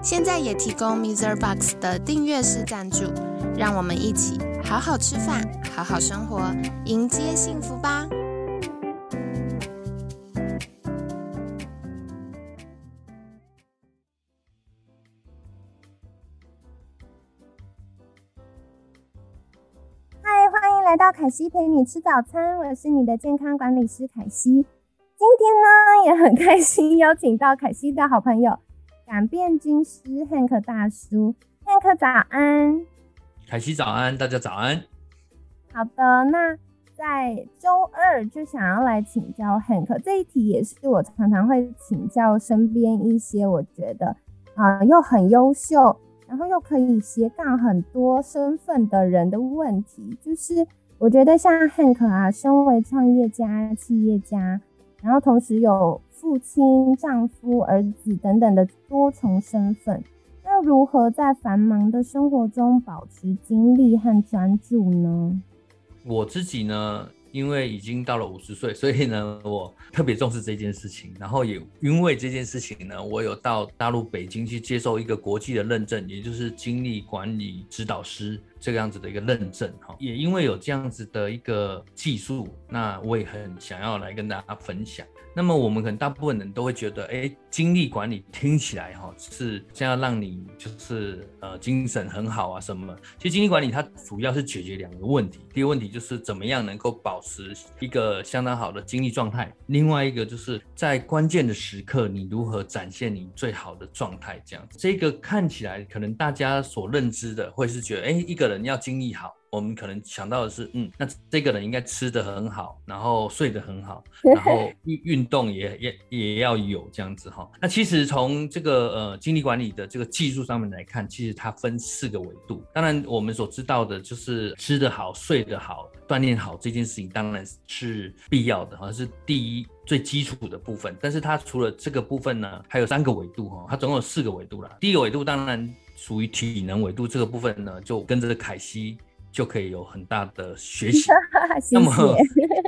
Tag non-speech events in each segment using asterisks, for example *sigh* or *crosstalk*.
现在也提供 Mr. Box 的订阅式赞助，让我们一起好好吃饭，好好生活，迎接幸福吧！嗨，欢迎来到凯西陪你吃早餐，我是你的健康管理师凯西。今天呢，也很开心邀请到凯西的好朋友改变军师 Hank 大叔，Hank 早安，凯西早安，大家早安。好的，那在周二就想要来请教 Hank 这一题，也是我常常会请教身边一些我觉得啊、又很优秀，然后又可以斜杠很多身份的人的问题，就是我觉得像 Hank 啊，身为创业家、企业家，然后同时有父亲、丈夫、儿子等等的多重身份，那如何在繁忙的生活中保持精力和专注呢？我自己呢，因为已经到了五十岁，所以呢，我特别重视这件事情。然后也因为这件事情呢，我有到大陆北京去接受一个国际的认证，也就是精力管理指导师这个样子的一个认证。哈，也因为有这样子的一个技术，那我也很想要来跟大家分享。那么我们可能大部分人都会觉得，哎，精力管理听起来哈是这样让你就是呃精神很好啊什么。其实精力管理它主要是解决两个问题，第一个问题就是怎么样能够保持一个相当好的精力状态，另外一个就是在关键的时刻你如何展现你最好的状态。这样，这个看起来可能大家所认知的会是觉得，哎，一个人要精力好。我们可能想到的是，嗯，那这个人应该吃得很好，然后睡得很好，*laughs* 然后运运动也也也要有这样子哈。那其实从这个呃精力管理的这个技术上面来看，其实它分四个维度。当然我们所知道的就是吃得好、睡得好、锻炼好这件事情，当然是必要的，好像是第一最基础的部分。但是它除了这个部分呢，还有三个维度哈，它总共有四个维度啦。第一个维度当然属于体能维度，这个部分呢就跟着凯西。就可以有很大的学习。*laughs* 那么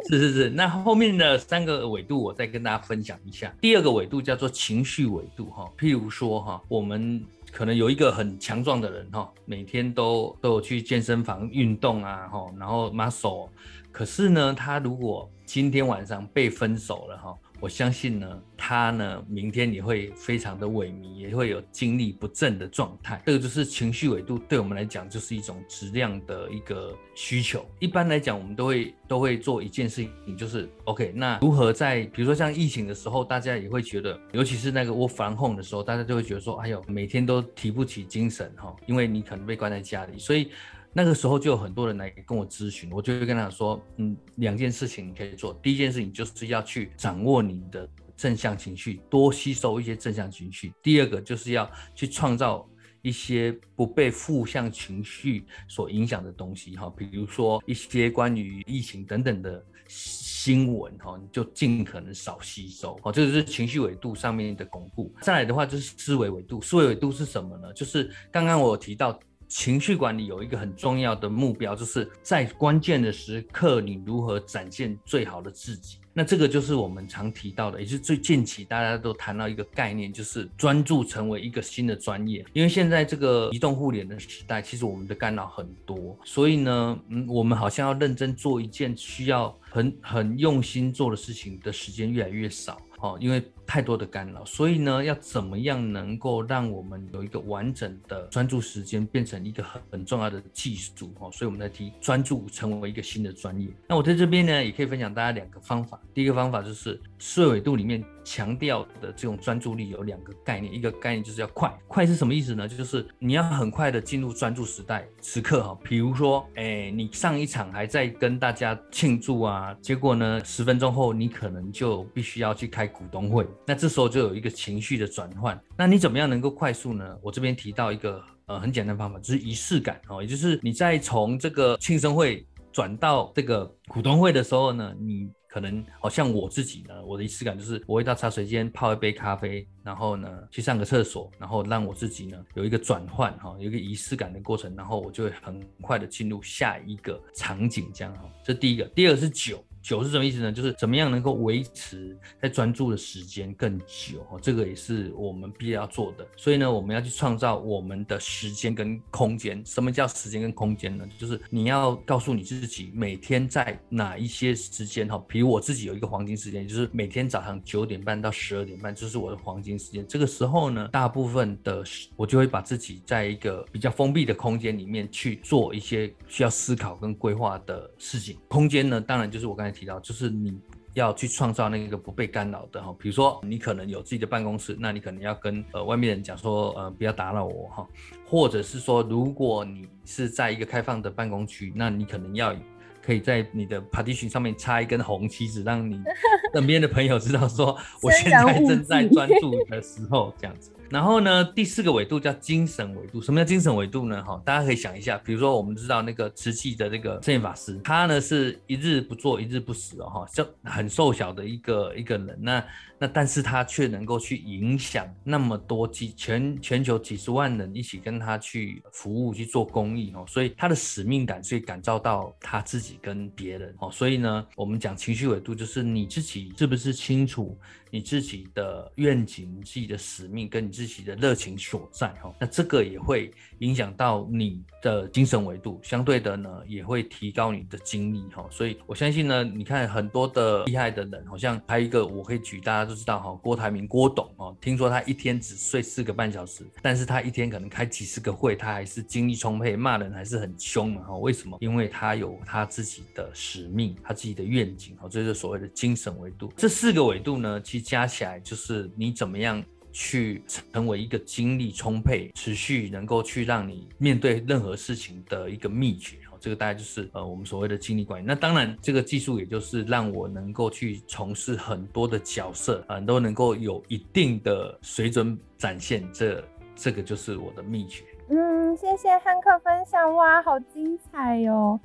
是 *laughs* 是是，那后面的三个维度我再跟大家分享一下。第二个维度叫做情绪维度哈，譬如说哈，我们可能有一个很强壮的人哈，每天都都有去健身房运动啊哈，然后 muscle，可是呢，他如果今天晚上被分手了哈。我相信呢，他呢，明天也会非常的萎靡，也会有精力不振的状态。这个就是情绪纬度，对我们来讲就是一种质量的一个需求。一般来讲，我们都会都会做一件事情，就是 OK。那如何在比如说像疫情的时候，大家也会觉得，尤其是那个我防控的时候，大家就会觉得说，哎呦，每天都提不起精神哈，因为你可能被关在家里，所以。那个时候就有很多人来跟我咨询，我就会跟他说，嗯，两件事情你可以做。第一件事情就是要去掌握你的正向情绪，多吸收一些正向情绪。第二个就是要去创造一些不被负向情绪所影响的东西，哈，比如说一些关于疫情等等的新闻，哈，你就尽可能少吸收，哦，这个是情绪维度上面的巩固。再来的话就是思维维度，思维维度是什么呢？就是刚刚我提到。情绪管理有一个很重要的目标，就是在关键的时刻，你如何展现最好的自己。那这个就是我们常提到的，也是最近期大家都谈到一个概念，就是专注成为一个新的专业。因为现在这个移动互联的时代，其实我们的干扰很多，所以呢，嗯，我们好像要认真做一件需要很很用心做的事情的时间越来越少。哦，因为太多的干扰，所以呢，要怎么样能够让我们有一个完整的专注时间，变成一个很很重要的技术哦。所以我们在提专注成为一个新的专业。那我在这边呢，也可以分享大家两个方法。第一个方法就是思维度里面强调的这种专注力有两个概念，一个概念就是要快，快是什么意思呢？就是你要很快的进入专注时代时刻哈。比如说，哎，你上一场还在跟大家庆祝啊，结果呢，十分钟后你可能就必须要去开。股东会，那这时候就有一个情绪的转换。那你怎么样能够快速呢？我这边提到一个呃很简单方法，就是仪式感哦，也就是你在从这个庆生会转到这个股东会的时候呢，你。可能好像我自己呢，我的仪式感就是我会到茶水间泡一杯咖啡，然后呢去上个厕所，然后让我自己呢有一个转换哈，有一个仪式感的过程，然后我就会很快的进入下一个场景，这样哈。这第一个，第二是酒。久是什么意思呢？就是怎么样能够维持在专注的时间更久哦，这个也是我们必要做的。所以呢，我们要去创造我们的时间跟空间。什么叫时间跟空间呢？就是你要告诉你自己每天在哪一些时间哈，比如我自己有一个黄金时间，就是每天早上九点半到十二点半，就是我的黄金时间。这个时候呢，大部分的我就会把自己在一个比较封闭的空间里面去做一些需要思考跟规划的事情。空间呢，当然就是我刚才。提到就是你要去创造那个不被干扰的哈，比如说你可能有自己的办公室，那你可能要跟呃外面人讲说呃不要打扰我哈，或者是说如果你是在一个开放的办公区，那你可能要可以在你的 partition 上面插一根红旗子，让你 *laughs* 身边的朋友知道说我现在正在专注的时候这样子。然后呢，第四个维度叫精神维度。什么叫精神维度呢？哈，大家可以想一下，比如说我们知道那个瓷器的那个圣严法师，他呢是一日不做一日不死哦，哈，很瘦小的一个一个人。那那但是他却能够去影响那么多几全全球几十万人一起跟他去服务去做公益哦，所以他的使命感，所以感召到他自己跟别人哦。所以呢，我们讲情绪维度，就是你自己是不是清楚？你自己的愿景、自己的使命跟你自己的热情所在，哈，那这个也会影响到你的精神维度，相对的呢，也会提高你的精力，哈。所以我相信呢，你看很多的厉害的人，好像还一个我可以举，大家都知道哈，郭台铭郭董，哦，听说他一天只睡四个半小时，但是他一天可能开几十个会，他还是精力充沛，骂人还是很凶的，哈。为什么？因为他有他自己的使命，他自己的愿景，哈，这是所谓的精神维度。这四个维度呢，其加起来就是你怎么样去成为一个精力充沛、持续能够去让你面对任何事情的一个秘诀。这个大概就是呃我们所谓的精力管理。那当然，这个技术也就是让我能够去从事很多的角色啊，都能够有一定的水准展现。这这个就是我的秘诀。嗯，谢谢汉克分享，哇，好精彩哟！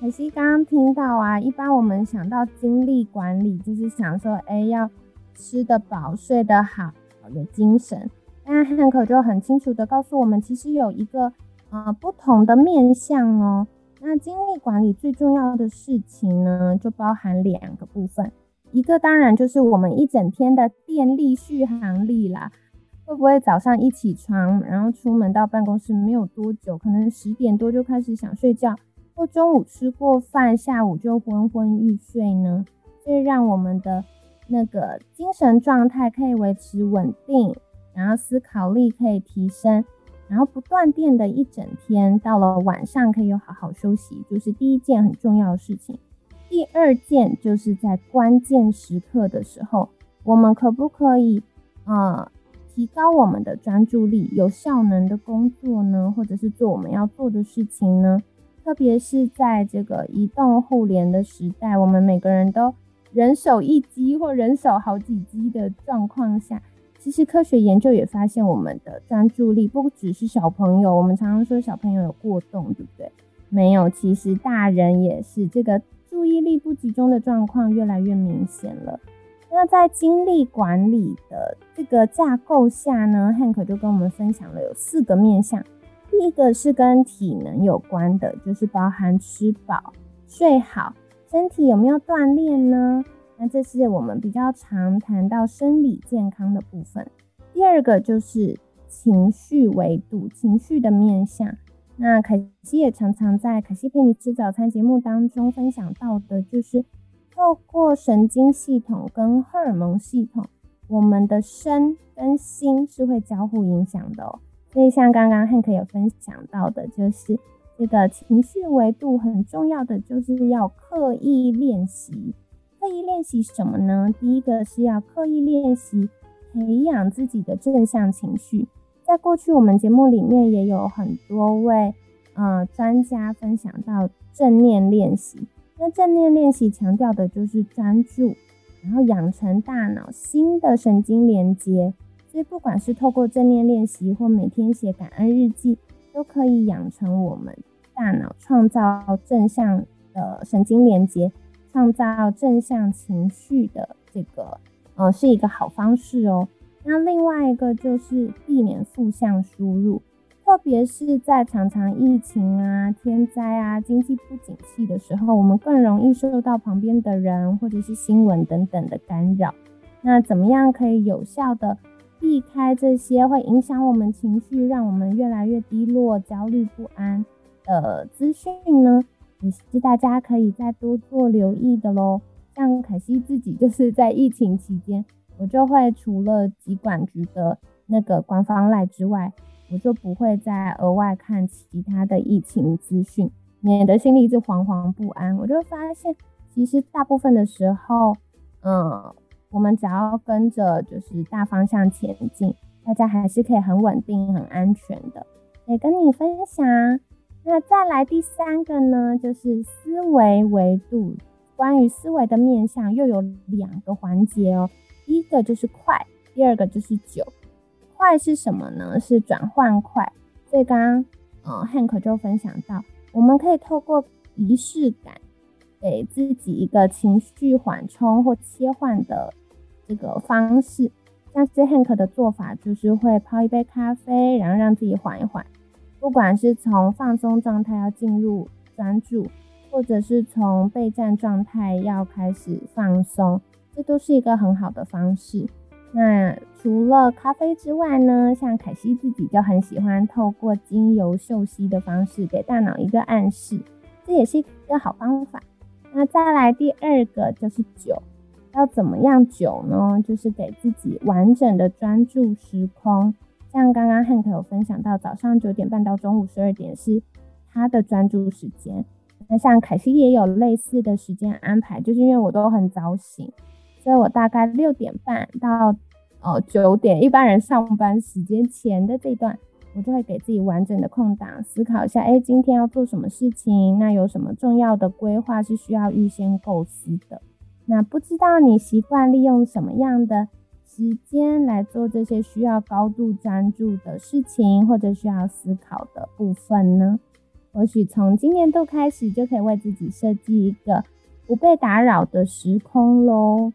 可惜刚刚听到啊，一般我们想到精力管理，就是想说，哎，要。吃得饱，睡得好，有精神。但汉克就很清楚的告诉我们，其实有一个呃不同的面向哦。那精力管理最重要的事情呢，就包含两个部分。一个当然就是我们一整天的电力续航力啦。会不会早上一起床，然后出门到办公室没有多久，可能十点多就开始想睡觉，或中午吃过饭，下午就昏昏欲睡呢？这让我们的。那个精神状态可以维持稳定，然后思考力可以提升，然后不断电的一整天，到了晚上可以有好好休息，就是第一件很重要的事情。第二件就是在关键时刻的时候，我们可不可以呃提高我们的专注力，有效能的工作呢？或者是做我们要做的事情呢？特别是在这个移动互联的时代，我们每个人都。人手一机或人手好几机的状况下，其实科学研究也发现，我们的专注力不只是小朋友。我们常常说小朋友有过动，对不对？没有，其实大人也是。这个注意力不集中的状况越来越明显了。那在精力管理的这个架构下呢，Hank 就跟我们分享了有四个面向。第一个是跟体能有关的，就是包含吃饱、睡好。身体有没有锻炼呢？那这是我们比较常谈到生理健康的部分。第二个就是情绪维度，情绪的面向。那凯西也常常在凯西陪你吃早餐节目当中分享到的，就是透过神经系统跟荷尔蒙系统，我们的身跟心是会交互影响的哦。所以像刚刚汉克有分享到的，就是。这个情绪维度很重要的，就是要刻意练习。刻意练习什么呢？第一个是要刻意练习培养自己的正向情绪。在过去我们节目里面也有很多位呃专家分享到正念练习。那正念练习强调的就是专注，然后养成大脑新的神经连接。所以不管是透过正念练习，或每天写感恩日记。都可以养成我们大脑创造正向的神经连接，创造正向情绪的这个，呃，是一个好方式哦。那另外一个就是避免负向输入。特别是在常常疫情啊、天灾啊、经济不景气的时候，我们更容易受到旁边的人或者是新闻等等的干扰。那怎么样可以有效的避开这些会影响我们情绪、让我们越来越低落、焦虑不安的资讯呢？也是大家可以再多做留意的喽。像凯西自己就是在疫情期间，我就会除了疾管局的那个官方赖之外。我就不会再额外看其他的疫情资讯，免得心里一直惶惶不安。我就发现，其实大部分的时候，嗯，我们只要跟着就是大方向前进，大家还是可以很稳定、很安全的。也跟你分享。那再来第三个呢，就是思维维度。关于思维的面向，又有两个环节哦。第一个就是快，第二个就是久。快是什么呢？是转换快。所以刚刚，呃，Hank 就分享到，我们可以透过仪式感，给自己一个情绪缓冲或切换的这个方式。像是 Hank 的做法，就是会泡一杯咖啡，然后让自己缓一缓。不管是从放松状态要进入专注，或者是从备战状态要开始放松，这都是一个很好的方式。那除了咖啡之外呢，像凯西自己就很喜欢透过精油嗅吸的方式给大脑一个暗示，这也是一个好方法。那再来第二个就是酒，要怎么样酒呢？就是给自己完整的专注时空。像刚刚 Hank 有分享到，早上九点半到中午十二点是他的专注时间。那像凯西也有类似的时间安排，就是因为我都很早醒。所以我大概六点半到呃九点，一般人上班时间前的这段，我就会给自己完整的空档，思考一下，哎，今天要做什么事情？那有什么重要的规划是需要预先构思的？那不知道你习惯利用什么样的时间来做这些需要高度专注的事情，或者需要思考的部分呢？或许从今年度开始，就可以为自己设计一个不被打扰的时空喽。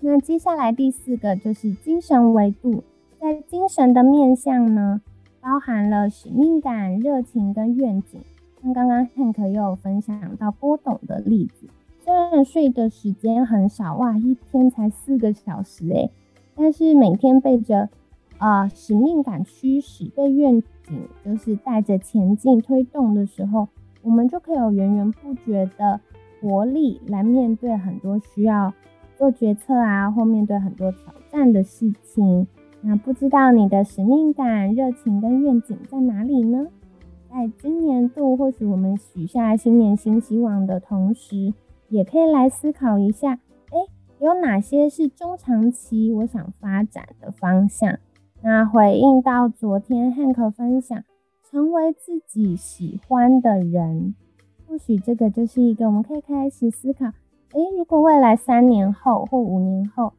那接下来第四个就是精神维度，在精神的面向呢，包含了使命感、热情跟愿景。像刚刚 Hank 又有分享到波动的例子，虽然睡的时间很少，哇，一天才四个小时诶，但是每天被着啊使命感驱使，被愿景就是带着前进推动的时候，我们就可以有源源不绝的活力来面对很多需要。做决策啊，或面对很多挑战的事情，那不知道你的使命感、热情跟愿景在哪里呢？在今年度，或许我们许下新年新希望的同时，也可以来思考一下，哎，有哪些是中长期我想发展的方向？那回应到昨天汉克分享，成为自己喜欢的人，或许这个就是一个我们可以开始思考。诶，如果未来三年后或五年后，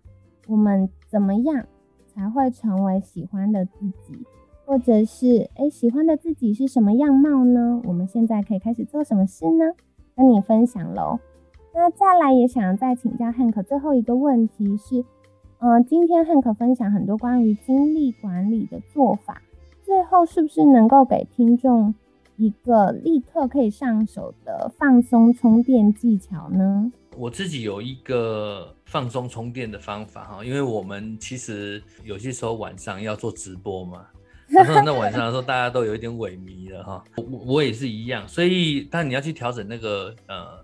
我们怎么样才会成为喜欢的自己？或者是诶，喜欢的自己是什么样貌呢？我们现在可以开始做什么事呢？跟你分享喽。那再来也想再请教 Hank 最后一个问题是，嗯，今天 Hank 分享很多关于精力管理的做法，最后是不是能够给听众一个立刻可以上手的放松充电技巧呢？我自己有一个放松充电的方法哈，因为我们其实有些时候晚上要做直播嘛，那晚上的时候大家都有一点萎靡了哈，我我也是一样，所以但你要去调整那个呃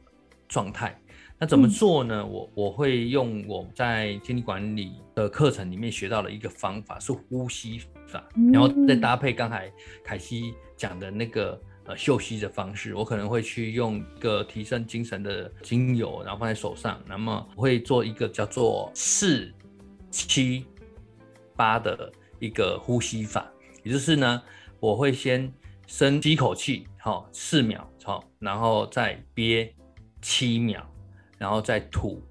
状态，那怎么做呢？我我会用我在精力管理的课程里面学到的一个方法是呼吸法，然后再搭配刚才凯西讲的那个。呃，嗅息的方式，我可能会去用一个提升精神的精油，然后放在手上。那么我会做一个叫做四七八的一个呼吸法，也就是呢，我会先深吸一口气，好四秒，好，然后再憋七秒，然后再吐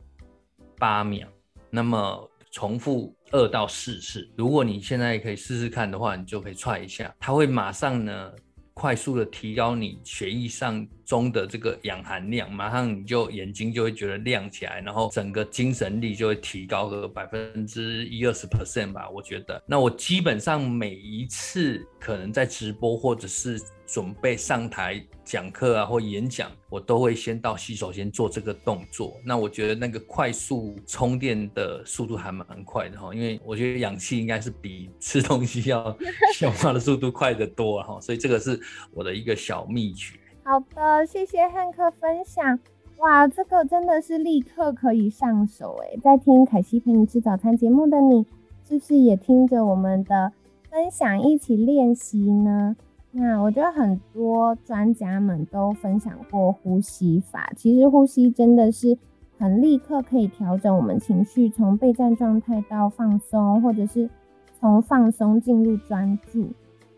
八秒。那么重复二到四次。如果你现在可以试试看的话，你就可以踹一下，它会马上呢。快速的提高你血液上中的这个氧含量，马上你就眼睛就会觉得亮起来，然后整个精神力就会提高个百分之一二十 percent 吧，我觉得。那我基本上每一次可能在直播或者是。准备上台讲课啊，或演讲，我都会先到洗手间做这个动作。那我觉得那个快速充电的速度还蛮快的哈，因为我觉得氧气应该是比吃东西要消化的速度快得多哈，所以这个是我的一个小秘诀。好的，谢谢汉克分享。哇，这个真的是立刻可以上手哎！在听凯西陪你吃早餐节目的你，是不是也听着我们的分享一起练习呢？那我觉得很多专家们都分享过呼吸法，其实呼吸真的是很立刻可以调整我们情绪，从备战状态到放松，或者是从放松进入专注，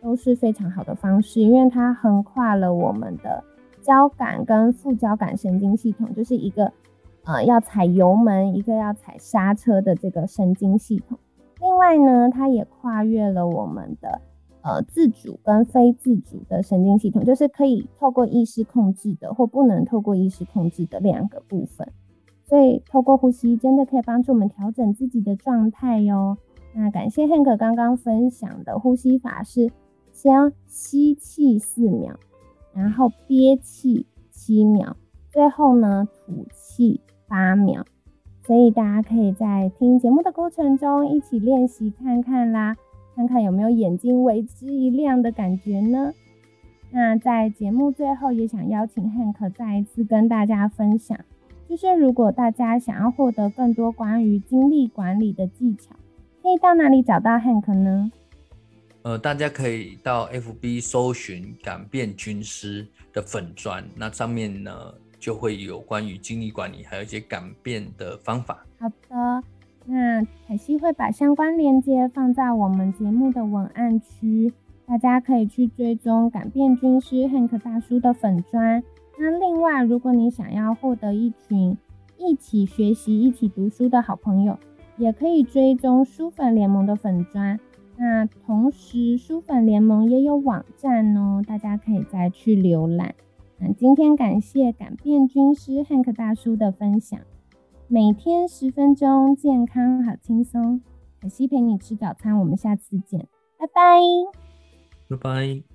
都是非常好的方式，因为它横跨了我们的交感跟副交感神经系统，就是一个呃要踩油门，一个要踩刹车的这个神经系统。另外呢，它也跨越了我们的。呃，自主跟非自主的神经系统，就是可以透过意识控制的，或不能透过意识控制的两个部分。所以，透过呼吸，真的可以帮助我们调整自己的状态哟。那感谢 Hank 刚刚分享的呼吸法是：先吸气四秒，然后憋气七秒，最后呢吐气八秒。所以大家可以在听节目的过程中一起练习看看啦。看看有没有眼睛为之一亮的感觉呢？那在节目最后，也想邀请 Hank 再一次跟大家分享，就是如果大家想要获得更多关于精力管理的技巧，可以到哪里找到 Hank 呢？呃，大家可以到 FB 搜寻“改变军师”的粉砖，那上面呢就会有关于精力管理，还有一些改变的方法。好的。那凯西会把相关链接放在我们节目的文案区，大家可以去追踪改变军师 Hank 大叔的粉砖。那另外，如果你想要获得一群一起学习、一起读书的好朋友，也可以追踪书粉联盟的粉砖。那同时，书粉联盟也有网站哦，大家可以再去浏览。那今天感谢改变军师汉克大叔的分享。每天十分钟，健康好轻松。可西陪你吃早餐，我们下次见，拜拜，拜拜。